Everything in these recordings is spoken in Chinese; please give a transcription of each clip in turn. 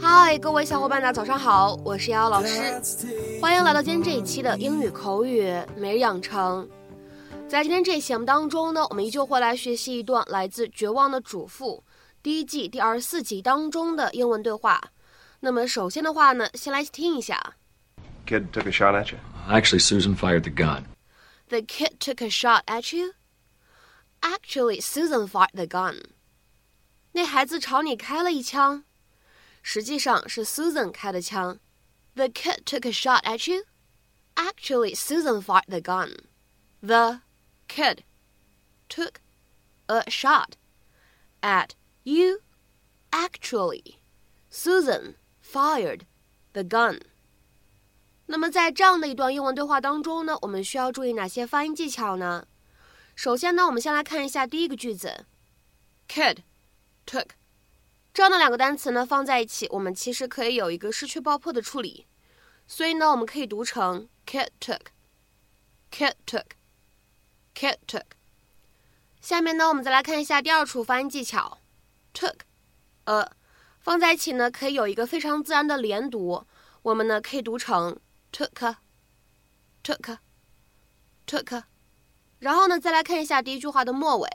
嗨，各位小伙伴，大家早上好，我是瑶瑶老师，欢迎来到今天这一期的英语口语每日养成。在今天这一期节目当中呢，我们依旧会来学习一段来自《绝望的主妇》第一季第二十四集当中的英文对话。那么首先的话呢，先来听一下。Kid took a shot at you. Actually, Susan fired the gun. The kid took a shot at you. Actually, Susan fired the gun. 那孩子朝你开了一枪，实际上是 Susan 开的枪。The kid took a shot at you. Actually, Susan fired the gun. The kid took a shot at you. Actually, Susan fired the gun. 那么在这样的一段英文对话当中呢，我们需要注意哪些发音技巧呢？首先呢，我们先来看一下第一个句子，kid took 这样的两个单词呢放在一起，我们其实可以有一个失去爆破的处理，所以呢，我们可以读成 kit took，kit took，kit took。下面呢，我们再来看一下第二处发音技巧，took，呃，放在一起呢可以有一个非常自然的连读，我们呢可以读成。took took took，然后呢，再来看一下第一句话的末尾。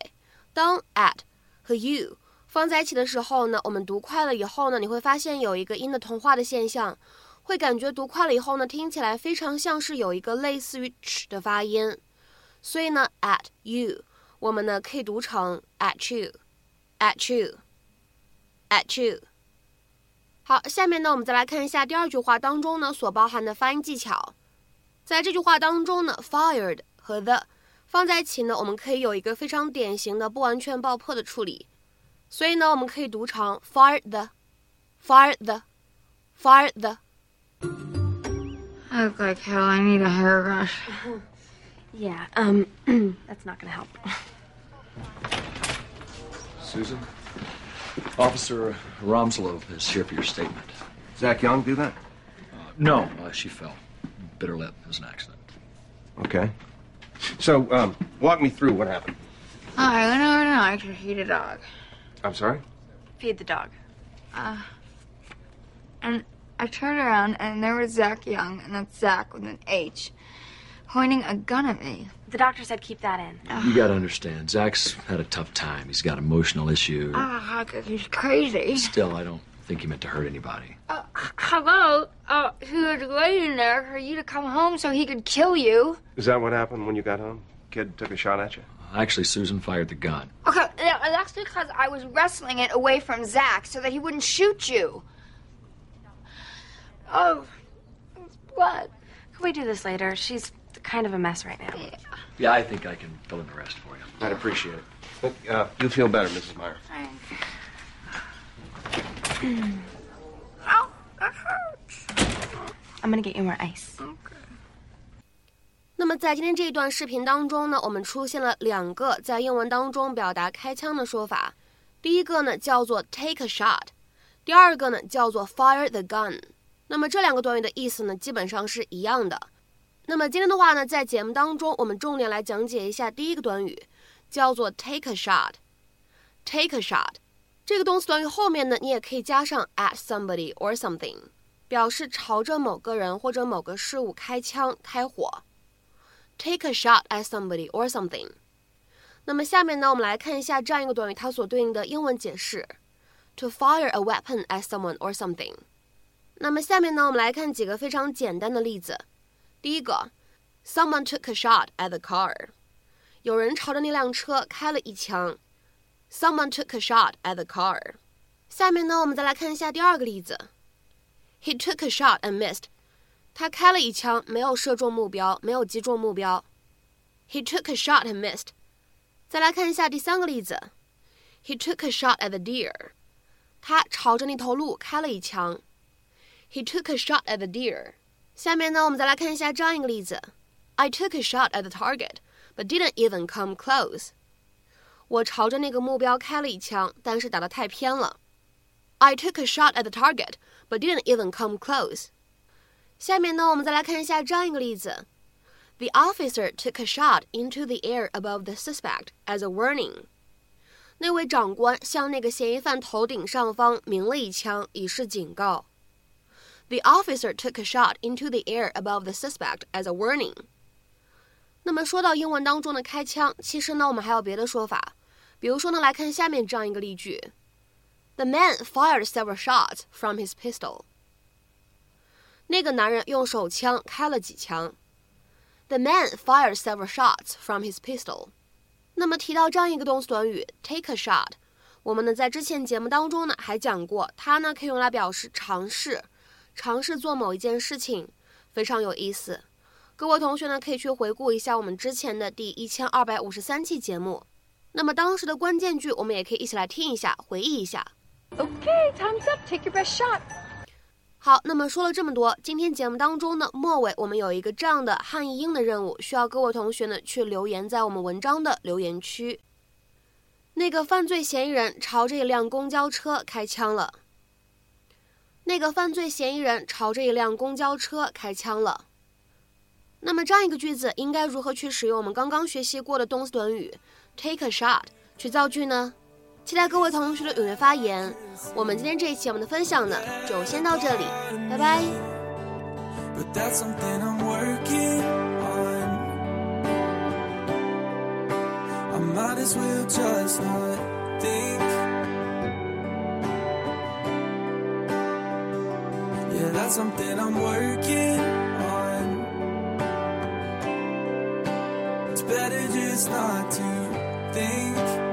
当 at 和 you 放在一起的时候呢，我们读快了以后呢，你会发现有一个音的同化的现象，会感觉读快了以后呢，听起来非常像是有一个类似于 ch 的发音。所以呢，at you 我们呢可以读成 at you，at you，at you。好，下面呢，我们再来看一下第二句话当中呢所包含的发音技巧。在这句话当中呢，fired 和 the 放在一起呢，我们可以有一个非常典型的不完全爆破的处理。所以呢，我们可以读成 fired the，fired the，fired the。I look like hell. I need a hairbrush. Yeah, um, that's not gonna help. Susan? Officer Romslov is here for your statement. Zach Young do that? Uh, no, uh, she fell. Bit her lip. It was an accident. Okay. So, um, walk me through what happened. I went over tonight to feed a dog. I'm sorry? Feed the dog. Uh, and I turned around and there was Zach Young, and that's Zach with an H, pointing a gun at me. The doctor said keep that in. You gotta understand, Zach's had a tough time. He's got emotional issues. Ah, he's crazy. Still, I don't think he meant to hurt anybody. Uh, hello? Uh, he was waiting there for you to come home so he could kill you. Is that what happened when you got home? Kid took a shot at you? Actually, Susan fired the gun. Okay, that's because I was wrestling it away from Zach so that he wouldn't shoot you. Oh, it's blood. Can we do this later? She's kind of a mess right now. Yeah. Yeah, I think I can fill in the rest for you. I'd appreciate it. Look, uh, you feel better, Mrs. Meyer. Ow, that hurts. I'm gonna get you more ice. Okay. 在今天这一段视频当中呢，我们出现了两个在英文当中表达开枪的说法。第一个呢叫做 take a shot，第二个呢叫做 fire the gun。那么这两个短语的意思呢基本上是一样的。那么今天的话呢，在节目当中，我们重点来讲解一下第一个短语，叫做 take a shot。take a shot 这个动词短语后面呢，你也可以加上 at somebody or something，表示朝着某个人或者某个事物开枪、开火。take a shot at somebody or something。那么下面呢，我们来看一下这样一个短语它所对应的英文解释：to fire a weapon at someone or something。那么下面呢，我们来看几个非常简单的例子。第一个，Someone took a shot at the car。有人朝着那辆车开了一枪。Someone took a shot at the car。下面呢，我们再来看一下第二个例子。He took a shot and missed。 他开了一枪，没有射中目标，没有击中目标。He took a shot and missed。再来看一下第三个例子。He took a shot at the deer。他朝着那头鹿开了一枪。He took a shot at the deer。下面呢，我们再来看一下这样一个例子：I took a shot at the target, but didn't even come close。我朝着那个目标开了一枪，但是打得太偏了。I took a shot at the target, but didn't even come close。 下面呢，我们再来看一下这样一个例子：The officer took a shot into the air above the suspect as a warning。 那位长官向那个嫌疑犯头顶上方鸣了一枪，以示警告。The officer took a shot into the air above the suspect as a warning. 那么说到英文当中的开枪，其实呢我们还有别的说法，比如说呢，来看下面这样一个例句：The man fired several shots from his pistol. 那个男人用手枪开了几枪。The man fired several shots from his pistol. 那么提到这样一个动词短语 take a shot，我们呢在之前节目当中呢还讲过，它呢可以用来表示尝试，尝试做某一件事情，非常有意思。各位同学呢可以去回顾一下我们之前的第一千二百五十三期节目。那么当时的关键句我们也可以一起来听一下，回忆一下。Okay, time's up. Take your best shot. 好，那么说了这么多，今天节目当中呢，末尾我们有一个这样的汉译英的任务，需要各位同学呢去留言在我们文章的留言区。那个犯罪嫌疑人朝着一辆公交车开枪了。那个犯罪嫌疑人朝着一辆公交车开枪了。那么这样一个句子应该如何去使用我们刚刚学习过的动词短语 take a shot 去造句呢？期待各位同学的踊跃发言。我们今天这一期我们的分享呢，就先到这里，拜拜。But that's something I'm working on. I might as well just not think. Yeah, that's something I'm working on. It's better just not to think.